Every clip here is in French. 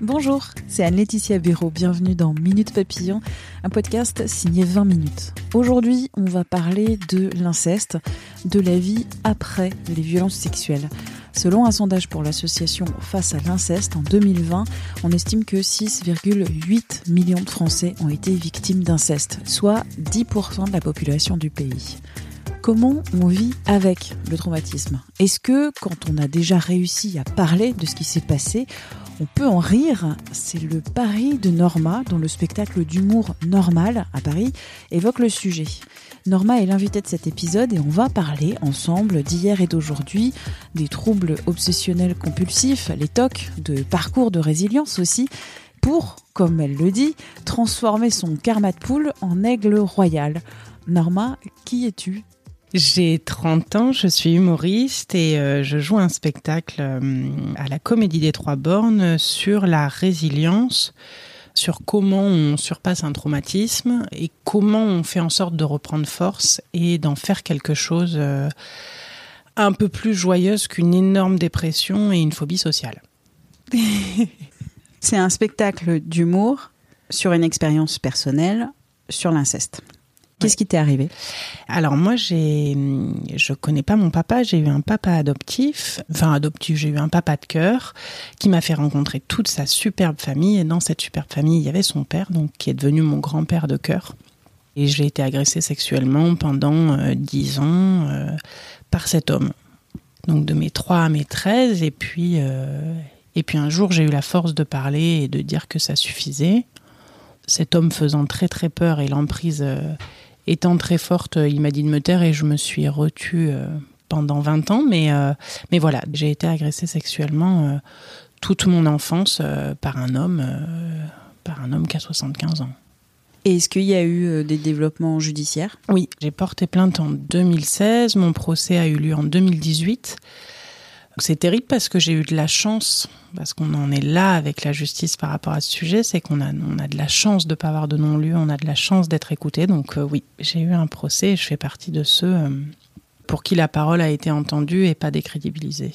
Bonjour, c'est Anne-Laetitia Béraud. Bienvenue dans Minute Papillon, un podcast signé 20 minutes. Aujourd'hui, on va parler de l'inceste, de la vie après les violences sexuelles. Selon un sondage pour l'association Face à l'inceste en 2020, on estime que 6,8 millions de Français ont été victimes d'inceste, soit 10% de la population du pays. Comment on vit avec le traumatisme Est-ce que quand on a déjà réussi à parler de ce qui s'est passé, on peut en rire? C'est le pari de Norma, dont le spectacle d'humour Normal à Paris évoque le sujet. Norma est l'invitée de cet épisode et on va parler ensemble d'hier et d'aujourd'hui, des troubles obsessionnels compulsifs, les TOC, de parcours de résilience aussi, pour, comme elle le dit, transformer son karma de poule en aigle royal. Norma, qui es-tu? J'ai 30 ans, je suis humoriste et euh, je joue un spectacle euh, à la Comédie des Trois Bornes sur la résilience, sur comment on surpasse un traumatisme et comment on fait en sorte de reprendre force et d'en faire quelque chose euh, un peu plus joyeuse qu'une énorme dépression et une phobie sociale. C'est un spectacle d'humour sur une expérience personnelle sur l'inceste. Qu'est-ce qui t'est arrivé? Alors moi, j'ai, je connais pas mon papa. J'ai eu un papa adoptif, enfin adoptif. J'ai eu un papa de cœur qui m'a fait rencontrer toute sa superbe famille. Et dans cette superbe famille, il y avait son père, donc qui est devenu mon grand-père de cœur. Et j'ai été agressée sexuellement pendant euh, dix ans euh, par cet homme. Donc de mes 3 à mes 13. Et puis, euh, et puis un jour, j'ai eu la force de parler et de dire que ça suffisait. Cet homme faisant très très peur et l'emprise étant très forte, euh, il m'a dit de me taire et je me suis retue euh, pendant 20 ans. Mais, euh, mais voilà, j'ai été agressée sexuellement toute mon enfance par un homme, par un homme qui a 75 ans. Et est-ce qu'il y a eu des développements judiciaires? Oui, j'ai porté plainte en 2016. Mon procès a eu lieu en 2018. C'est terrible parce que j'ai eu de la chance, parce qu'on en est là avec la justice par rapport à ce sujet, c'est qu'on a, on a de la chance de ne pas avoir de non-lieu, on a de la chance d'être écouté. Donc euh, oui, j'ai eu un procès et je fais partie de ceux euh, pour qui la parole a été entendue et pas décrédibilisée.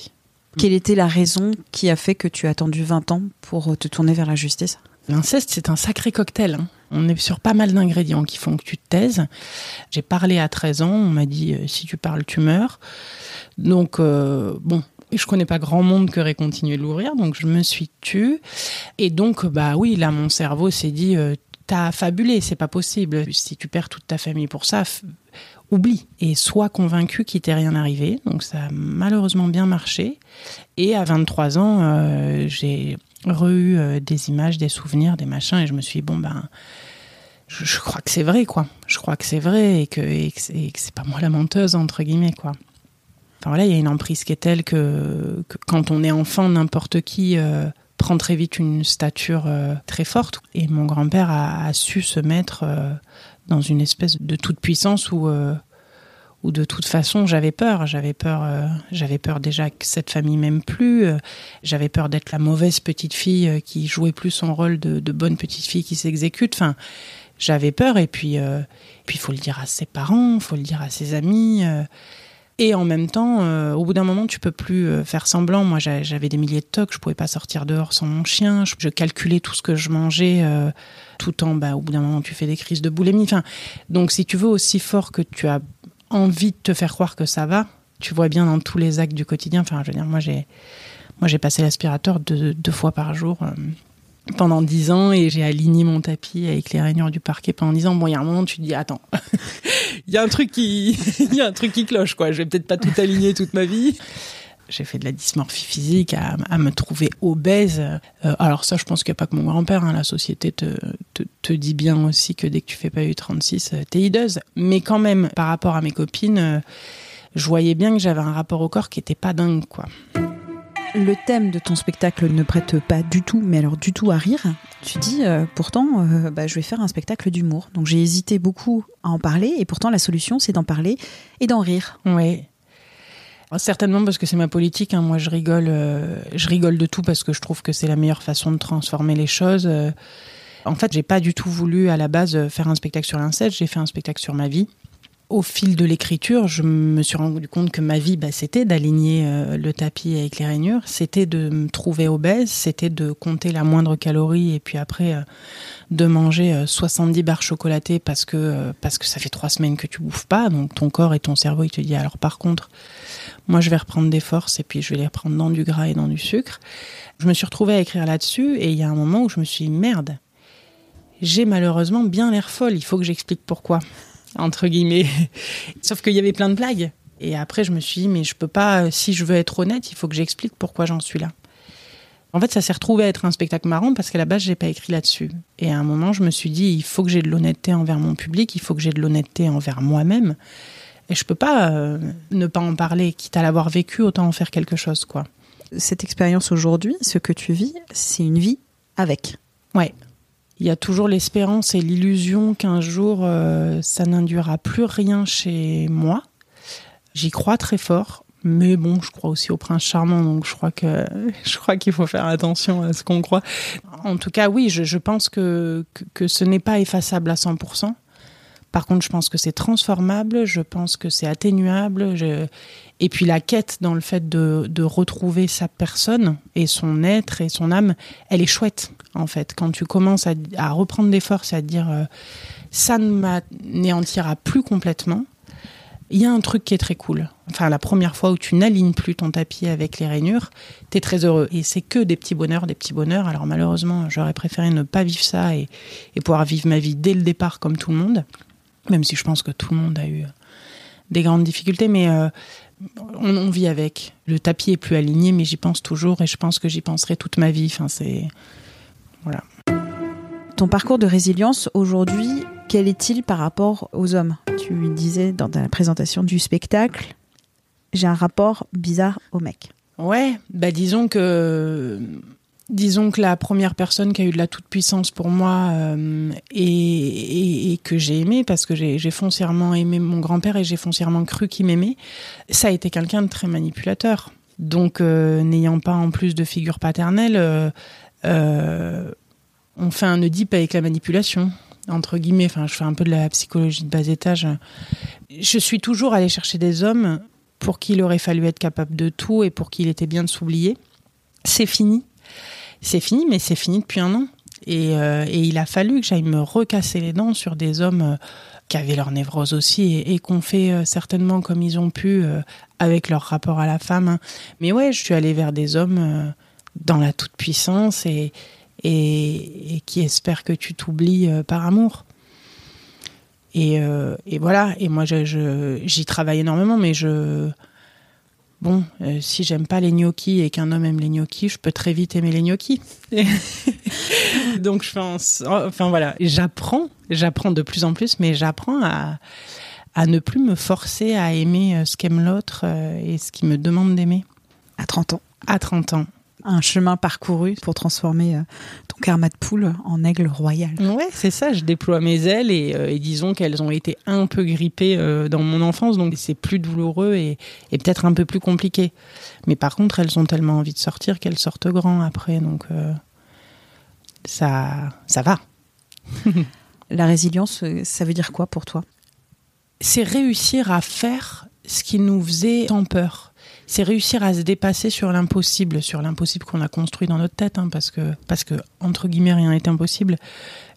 Quelle était la raison qui a fait que tu as attendu 20 ans pour te tourner vers la justice? L'inceste, c'est un sacré cocktail. Hein. On est sur pas mal d'ingrédients qui font que tu te taises. J'ai parlé à 13 ans, on m'a dit euh, si tu parles, tu meurs. Donc, bon, je connais pas grand monde qui aurait continué de l'ouvrir, donc je me suis tue. Et donc, bah oui, là, mon cerveau s'est dit, euh, t'as fabulé, c'est pas possible. Si tu perds toute ta famille pour ça, oublie et sois convaincu qu'il t'est rien arrivé. Donc ça a malheureusement bien marché. Et à 23 ans, euh, j'ai re-eu euh, des images, des souvenirs, des machins, et je me suis dit, bon ben, je, crois que c'est vrai, quoi. Je crois que c'est vrai et que, et que c'est pas moi la menteuse entre guillemets, quoi voilà, il y a une emprise qui est telle que, quand on est enfant, n'importe qui euh, prend très vite une stature euh, très forte. Et mon grand-père a, su se mettre euh, dans une espèce de toute puissance où, de toute façon j'avais peur. J'avais peur, j'avais peur déjà que cette famille m'aime plus. j'avais peur d'être la mauvaise petite fille qui jouait plus son rôle de, de bonne petite fille qui s'exécute. Enfin, j'avais peur. Et puis, puis faut le dire à ses parents, faut le dire à ses amis. Et en même temps, euh, au bout d'un moment, tu peux plus euh, faire semblant. Moi, j'avais des milliers de tocs, je pouvais pas sortir dehors sans mon chien. Je, calculais tout ce que je mangeais, euh, tout en, bah, au bout d'un moment, tu fais des crises de boulimie. Enfin, donc, si tu veux aussi fort que tu as envie de te faire croire que ça va, tu vois bien dans tous les actes du quotidien. Enfin, je veux dire, moi, j'ai, moi, j'ai passé l'aspirateur deux, deux, fois par jour pendant dix ans et j'ai aligné mon tapis avec les rainures du parquet pendant dix ans. Bon, il y a un moment, tu te dis, attends, il y a un truc qui, il y a un truc qui cloche, quoi. Je vais peut-être pas tout aligner toute ma vie. J'ai fait de la dysmorphie physique, à, me trouver obèse. Euh, alors ça, je pense qu'il n'y a pas que mon grand-père. Hein. La société te, te, dit bien aussi que dès que tu fais pas U36, euh, t'es hideuse. Mais quand même, par rapport à mes copines, euh, je voyais bien que j'avais un rapport au corps qui était pas dingue, quoi. Le thème de ton spectacle ne prête pas du tout, mais alors du tout à rire. Tu dis euh, pourtant, euh, bah, je vais faire un spectacle d'humour. Donc j'ai hésité beaucoup à en parler, et pourtant la solution, c'est d'en parler et d'en rire. Oui. Certainement parce que c'est ma politique. Hein. Moi, je rigole, euh, je rigole de tout parce que je trouve que c'est la meilleure façon de transformer les choses. En fait, j'ai pas du tout voulu à la base faire un spectacle sur l'inceste. J'ai fait un spectacle sur ma vie au fil de l'écriture, je me suis rendu compte que ma vie, bah, c'était d'aligner euh, le tapis avec les rainures, c'était de me trouver obèse, c'était de compter la moindre calorie et puis après euh, de manger 70 euh, barres chocolatées parce que parce que ça fait trois semaines que tu bouffes pas, donc ton corps et ton cerveau il te dit alors par contre, moi je vais reprendre des forces et puis je vais les reprendre dans du gras et dans du sucre. Je me suis retrouvée à écrire là-dessus et il y a un moment où je me suis dit merde, j'ai malheureusement bien l'air folle, il faut que j'explique pourquoi entre guillemets. Sauf qu'il y avait plein de blagues. Et après, je me suis dit, mais je peux pas, si je veux être honnête, il faut que j'explique pourquoi j'en suis là. En fait, ça s'est retrouvé à être un spectacle marrant parce qu'à la base, j'ai pas écrit là-dessus. Et à un moment, je me suis dit, il faut que j'ai de l'honnêteté envers mon public, il faut que j'ai de l'honnêteté envers moi-même. Et je peux pas euh, ne pas en parler, quitte à l'avoir vécu, autant en faire quelque chose, quoi. Cette expérience aujourd'hui, ce que tu vis, c'est une vie avec. Ouais il y a toujours l'espérance et l'illusion qu'un jour euh, ça n'induira plus rien chez moi. J'y crois très fort, mais bon, je crois aussi au prince charmant, donc je crois que je crois qu'il faut faire attention à ce qu'on croit. En tout cas, oui, je, pense que, que, ce n'est pas effaçable à 100%. Par contre, je pense que c'est transformable, je pense que c'est atténuable. Et puis la quête dans le fait de, retrouver sa personne et son être et son âme, elle est chouette en fait. Quand tu commences à, reprendre des forces à te dire euh, ça ne m'anéantira plus complètement, il y a un truc qui est très cool. Enfin, la première fois où tu n'alignes plus ton tapis avec les rainures, tu es très heureux. Et c'est que des petits bonheurs, des petits bonheurs. Alors malheureusement, j'aurais préféré ne pas vivre ça et pouvoir vivre ma vie dès le départ comme tout le monde même si je pense que tout le monde a eu euh, des grandes difficultés, mais euh, on, vit avec. Le tapis est plus aligné, mais j'y pense toujours et je pense que j'y penserai toute ma vie. Enfin, c'est voilà. Ton parcours de résilience aujourd'hui, quel est-il par rapport aux hommes? Tu disais dans ta présentation du spectacle, j'ai un rapport bizarre aux mecs. Ouais, bah disons que Disons que la première personne qui a eu de la toute-puissance pour moi euh, et, que j'ai aimé, parce que j'ai foncièrement aimé mon grand-père et j'ai foncièrement cru qu'il m'aimait, ça a été quelqu'un de très manipulateur. Donc, euh, n'ayant pas en plus de figure paternelle, euh, on fait un Oedipe avec la manipulation, entre guillemets. Enfin, je fais un peu de la psychologie de bas étage. Je suis toujours allée chercher des hommes pour qui il aurait fallu être capable de tout et pour qui il était bien de s'oublier. C'est fini c'est fini, mais c'est fini depuis un an. Euh, et, il a fallu que j'aille me recasser les dents sur des hommes euh, qui avaient leur névrose aussi et, qu'on fait euh, certainement comme ils ont pu avec leur rapport à la femme. Hein. Mais ouais, je suis allée vers des hommes dans la toute-puissance et, et, qui espèrent que tu t'oublies par amour. Et, voilà, et moi j'y travaille énormément, mais je bon, euh, si j'aime pas les gnocchis et qu'un homme aime les gnocchis, je peux très vite aimer les gnocchis. Donc je pense, enfin voilà, j'apprends, j'apprends de plus en plus, mais j'apprends à, à ne plus me forcer à aimer euh, ce qu'aime l'autre euh, et ce qui me demande d'aimer. À 30 ans. À 30 ans un chemin parcouru pour transformer euh, ton karma de poule en aigle royal. Ouais, c'est ça. Je déploie mes ailes et, euh, disons qu'elles ont été un peu grippées euh, dans mon enfance, donc c'est plus douloureux et, peut-être un peu plus compliqué. Mais par contre, elles ont tellement envie de sortir qu'elles sortent grand après, donc ça, ça va. La résilience, ça veut dire quoi pour toi? C'est réussir à faire ce qui nous faisait tant peur c'est réussir à se dépasser sur l'impossible, sur l'impossible qu'on a construit dans notre tête, hein, parce que parce que entre guillemets rien n'est impossible.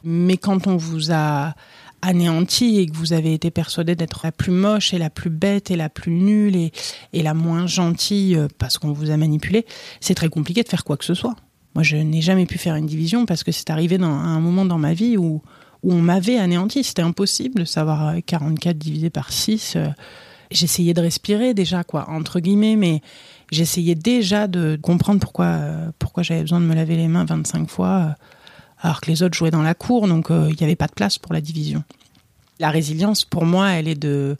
Mais quand on vous a anéanti et que vous avez été persuadé d'être la plus moche et la plus bête et la plus nulle et, et la moins gentille euh, parce qu'on vous a manipulé, c'est très compliqué de faire quoi que ce soit. Moi, je n'ai jamais pu faire une division parce que c'est arrivé dans, à un moment dans ma vie où, où on m'avait anéanti. C'était impossible de savoir 44 divisé par 6 j'essayais de respirer déjà, quoi, entre guillemets, mais j'essayais déjà de comprendre pourquoi, euh, pourquoi j'avais besoin de me laver les mains 25 fois, euh, alors que les autres jouaient dans la cour, donc euh, il n'y avait pas de place pour la division. La résilience, pour moi, elle est de,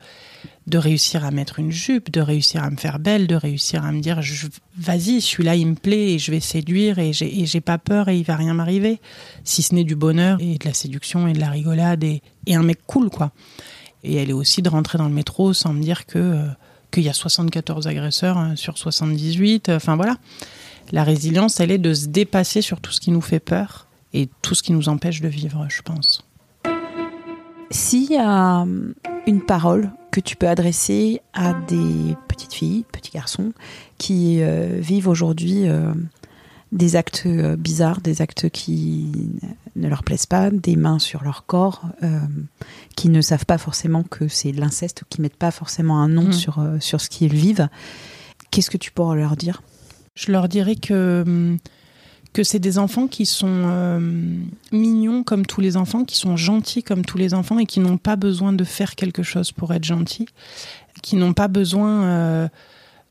de réussir à mettre une jupe, de réussir à me faire belle, de réussir à me dire vas-y, celui-là, il me plaît et je vais séduire et j'ai pas peur et il va rien m'arriver. Si ce n'est du bonheur et de la séduction et de la rigolade et, un mec cool, quoi. Et elle est aussi de rentrer dans le métro sans me dire que euh, qu'il y a 74 agresseurs hein, sur 78. Enfin voilà. La résilience, elle est de se dépasser sur tout ce qui nous fait peur et tout ce qui nous empêche de vivre, je pense. S'il y a hum, une parole que tu peux adresser à des petites filles, petits garçons qui euh, vivent aujourd'hui euh, des actes euh, bizarres, des actes qui ne leur plaisent pas, des mains sur leur corps, qui ne savent pas forcément que c'est l'inceste, qui mettent pas forcément un nom mmh. sur, sur ce qu'ils vivent, qu'est-ce que tu pourrais leur dire? Je leur dirais que hum, que c'est des enfants qui sont euh, mignons comme tous les enfants, qui sont gentils comme tous les enfants et qui n'ont pas besoin de faire quelque chose pour être gentils, qui n'ont pas besoin euh,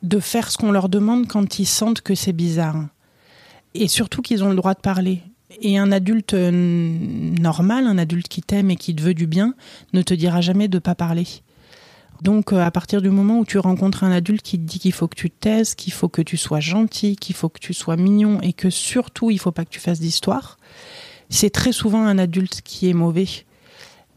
de faire ce qu'on leur demande quand ils sentent que c'est bizarre. Et surtout qu'ils ont le droit de parler. Et un adulte euh, normal, un adulte qui t'aime et qui te veut du bien, ne te dira jamais de pas parler. Donc euh, à partir du moment où tu rencontres un adulte qui te dit qu'il faut que tu te taises, qu'il faut que tu sois gentil, qu'il faut que tu sois mignon et que surtout il faut pas que tu fasses d'histoire, c'est très souvent un adulte qui est mauvais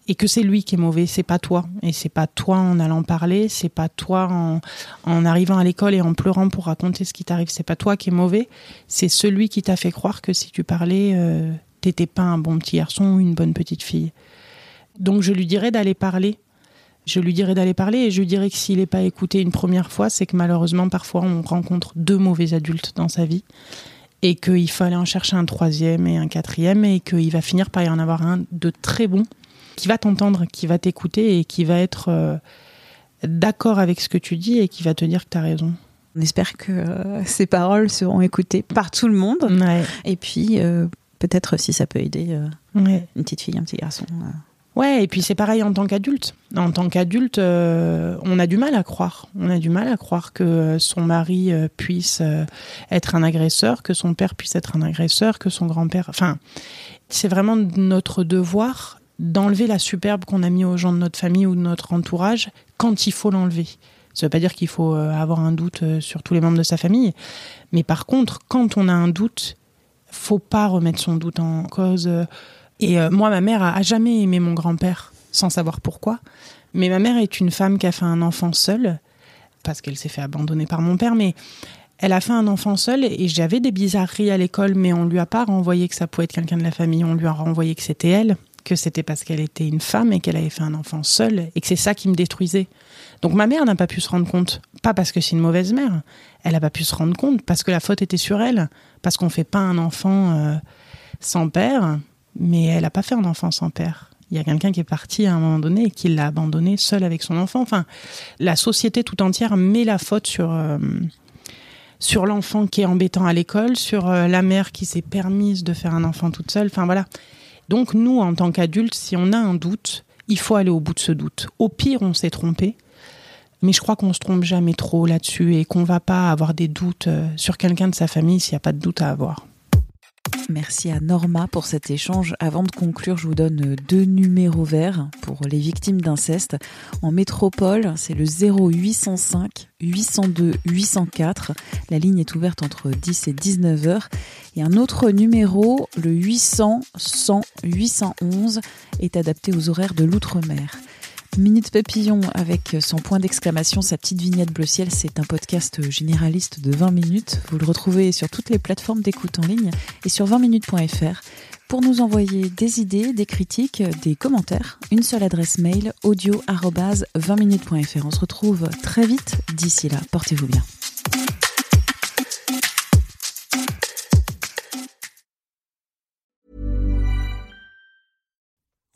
et que c'est lui qui est mauvais, c'est pas toi. Et c'est pas toi en allant parler, c'est pas toi en, arrivant à l'école et en pleurant pour raconter ce qui t'arrive, c'est pas toi qui est mauvais, c'est celui qui t'a fait croire que si tu parlais, euh, t'étais pas un bon petit garçon ou une bonne petite fille. Donc je lui dirais d'aller parler je lui dirais d'aller parler et je lui dirais que s'il n'est pas écouté une première fois, c'est que malheureusement, parfois, on rencontre deux mauvais adultes dans sa vie et qu'il aller en chercher un troisième et un quatrième et qu'il va finir par y en avoir un de très bon qui va t'entendre, qui va t'écouter et qui va être euh, d'accord avec ce que tu dis et qui va te dire que tu as raison. On espère que euh, ces paroles seront écoutées par tout le monde. Et puis, euh, peut-être si ça peut aider une petite fille, un petit garçon. Ouais, et puis c'est pareil en tant qu'adulte. En tant qu'adulte, euh, on a du mal à croire. On a du mal à croire que son mari euh, puisse euh, être un agresseur, que son père puisse être un agresseur, que son grand-père. Enfin, c'est vraiment notre devoir d'enlever la superbe qu'on a mis aux gens de notre famille ou de notre entourage quand il faut l'enlever. Ça veut pas dire qu'il faut avoir un doute sur tous les membres de sa famille, mais par contre, quand on a un doute, faut pas remettre son doute en cause et euh, moi, ma mère a, jamais aimé mon grand-père, sans savoir pourquoi. Mais ma mère est une femme qui a fait un enfant seule, parce qu'elle s'est fait abandonner par mon père, mais elle a fait un enfant seul et j'avais des bizarreries à l'école, mais on lui a pas renvoyé que ça pouvait être quelqu'un de la famille, on lui a renvoyé que c'était elle, que c'était parce qu'elle était une femme et qu'elle avait fait un enfant seul et que c'est ça qui me détruisait. Donc ma mère n'a pas pu se rendre compte, pas parce que c'est une mauvaise mère, elle n'a pas pu se rendre compte parce que la faute était sur elle, parce qu'on fait pas un enfant euh, sans père, mais elle n'a pas fait un enfant sans père. Il y a quelqu'un qui est parti à un moment donné et qui l'a abandonné seul avec son enfant. Enfin, la société tout entière met la faute sur euh, sur l'enfant qui est embêtant à l'école, sur euh, la mère qui s'est permise de faire un enfant toute seule. Enfin voilà. Donc nous, en tant qu'adultes, si on a un doute, il faut aller au bout de ce doute. Au pire, on s'est trompé, mais je crois qu'on se trompe jamais trop là-dessus et qu'on va pas avoir des doutes euh, sur quelqu'un de sa famille s'il n'y a pas de doute à avoir. Merci à Norma pour cet échange. Avant de conclure, je vous donne deux numéros verts pour les victimes d'inceste. En métropole, c'est le 0805 802 804. La ligne est ouverte entre 10 et 19 heures. Et un autre numéro, le 800 100 811, est adapté aux horaires de l'outre-mer. Minute Papillon avec son point d'exclamation, sa petite vignette bleu ciel, c'est un podcast généraliste de 20 minutes. Vous le retrouvez sur toutes les plateformes d'écoute en ligne et sur 20minutes.fr. Pour nous envoyer des idées, des critiques, des commentaires, une seule adresse mail audio 20minutes.fr. On se retrouve très vite. D'ici là, portez-vous bien.